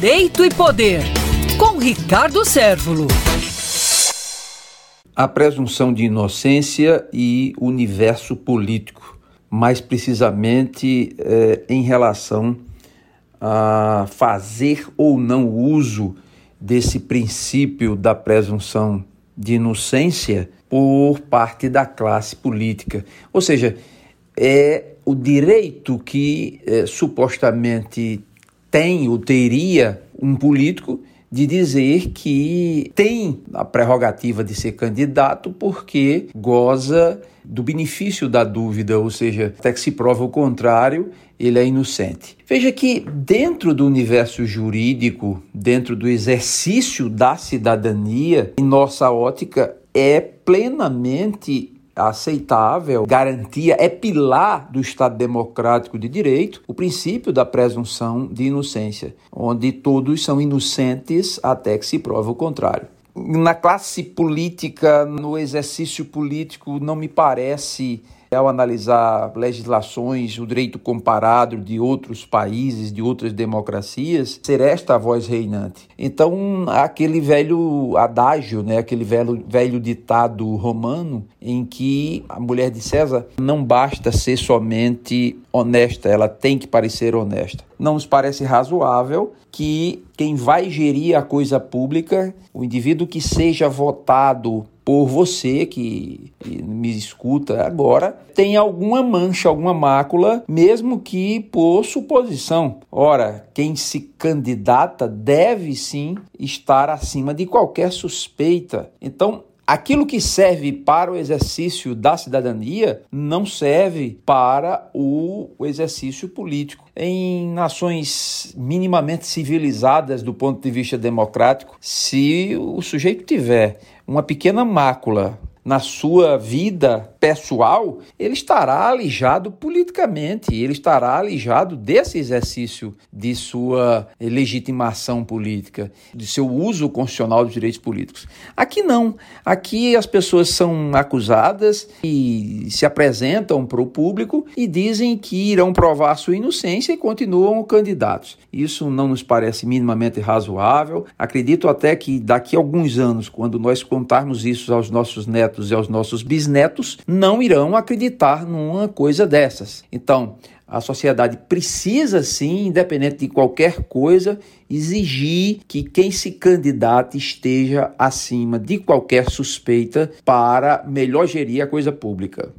Direito e Poder, com Ricardo Sérvulo. A presunção de inocência e universo político, mais precisamente eh, em relação a fazer ou não uso desse princípio da presunção de inocência por parte da classe política. Ou seja, é o direito que é, supostamente tem ou teria um político de dizer que tem a prerrogativa de ser candidato porque goza do benefício da dúvida, ou seja, até que se prova o contrário, ele é inocente. Veja que dentro do universo jurídico, dentro do exercício da cidadania, em nossa ótica é plenamente aceitável, garantia, é pilar do Estado democrático de direito, o princípio da presunção de inocência, onde todos são inocentes até que se prova o contrário. Na classe política, no exercício político, não me parece ao analisar legislações, o direito comparado de outros países, de outras democracias, ser esta a voz reinante. Então, aquele velho adágio, né, aquele velho, velho ditado romano, em que a mulher de César não basta ser somente honesta, ela tem que parecer honesta. Não nos parece razoável que quem vai gerir a coisa pública, o indivíduo que seja votado por você que me escuta agora, tem alguma mancha, alguma mácula, mesmo que por suposição. Ora, quem se candidata deve sim estar acima de qualquer suspeita. Então, Aquilo que serve para o exercício da cidadania não serve para o exercício político. Em nações minimamente civilizadas do ponto de vista democrático, se o sujeito tiver uma pequena mácula na sua vida pessoal, ele estará alijado politicamente, ele estará alijado desse exercício de sua legitimação política, de seu uso constitucional dos direitos políticos. Aqui não. Aqui as pessoas são acusadas e se apresentam para o público e dizem que irão provar sua inocência e continuam candidatos. Isso não nos parece minimamente razoável. Acredito até que daqui a alguns anos, quando nós contarmos isso aos nossos netos, e aos nossos bisnetos não irão acreditar numa coisa dessas. Então, a sociedade precisa sim, independente de qualquer coisa, exigir que quem se candidate esteja acima de qualquer suspeita para melhor gerir a coisa pública.